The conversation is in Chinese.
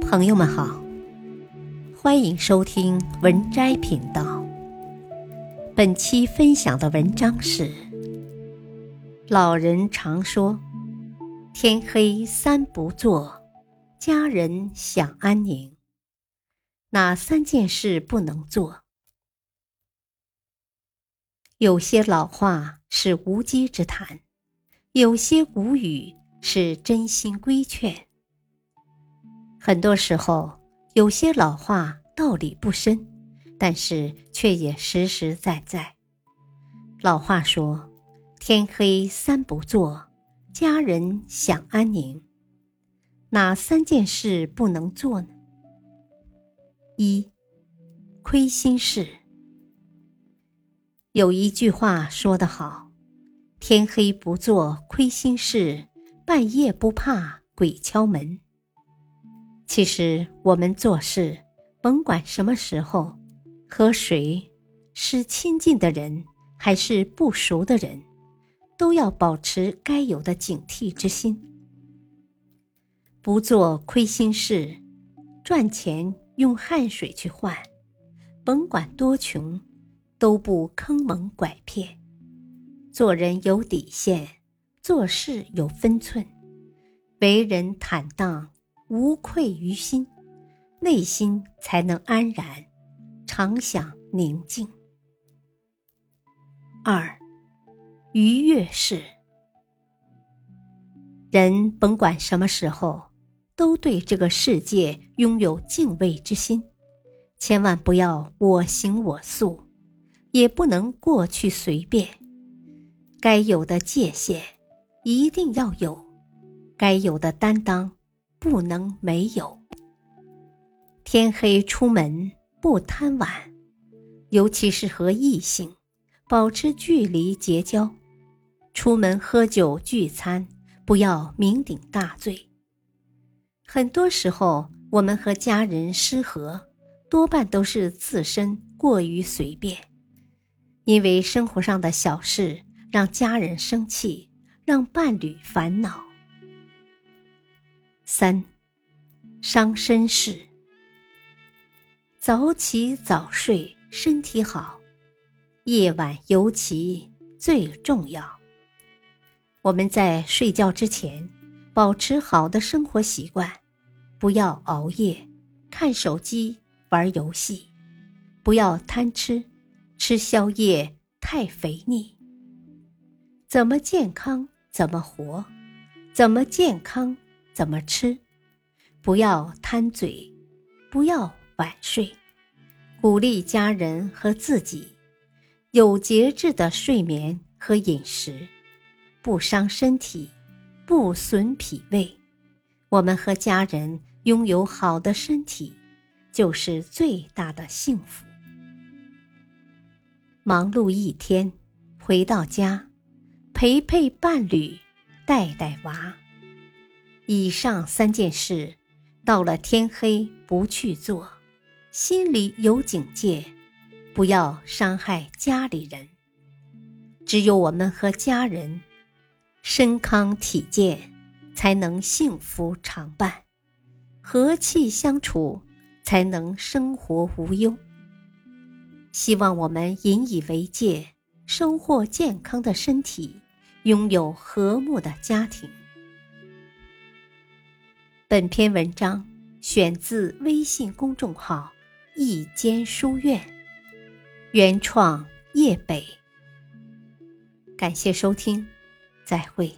朋友们好，欢迎收听文摘频道。本期分享的文章是：老人常说“天黑三不做，家人享安宁”，哪三件事不能做？有些老话是无稽之谈，有些古语是真心规劝。很多时候，有些老话道理不深，但是却也实实在在。老话说：“天黑三不做，家人享安宁。”哪三件事不能做呢？一、亏心事。有一句话说得好：“天黑不做亏心事，半夜不怕鬼敲门。”其实，我们做事，甭管什么时候，和谁，是亲近的人还是不熟的人，都要保持该有的警惕之心，不做亏心事。赚钱用汗水去换，甭管多穷，都不坑蒙拐骗。做人有底线，做事有分寸，为人坦荡。无愧于心，内心才能安然，常享宁静。二，愉悦是。人甭管什么时候，都对这个世界拥有敬畏之心，千万不要我行我素，也不能过去随便。该有的界限一定要有，该有的担当。不能没有。天黑出门不贪玩，尤其是和异性，保持距离结交。出门喝酒聚餐，不要酩酊大醉。很多时候，我们和家人失和，多半都是自身过于随便，因为生活上的小事让家人生气，让伴侣烦恼。三，伤身事。早起早睡，身体好；夜晚尤其最重要。我们在睡觉之前，保持好的生活习惯，不要熬夜、看手机、玩游戏，不要贪吃，吃宵夜太肥腻。怎么健康怎么活，怎么健康。怎么吃？不要贪嘴，不要晚睡，鼓励家人和自己有节制的睡眠和饮食，不伤身体，不损脾胃。我们和家人拥有好的身体，就是最大的幸福。忙碌一天，回到家，陪陪伴侣，带带娃。以上三件事，到了天黑不去做，心里有警戒，不要伤害家里人。只有我们和家人身康体健，才能幸福常伴，和气相处，才能生活无忧。希望我们引以为戒，收获健康的身体，拥有和睦的家庭。本篇文章选自微信公众号“一间书院”，原创叶北。感谢收听，再会。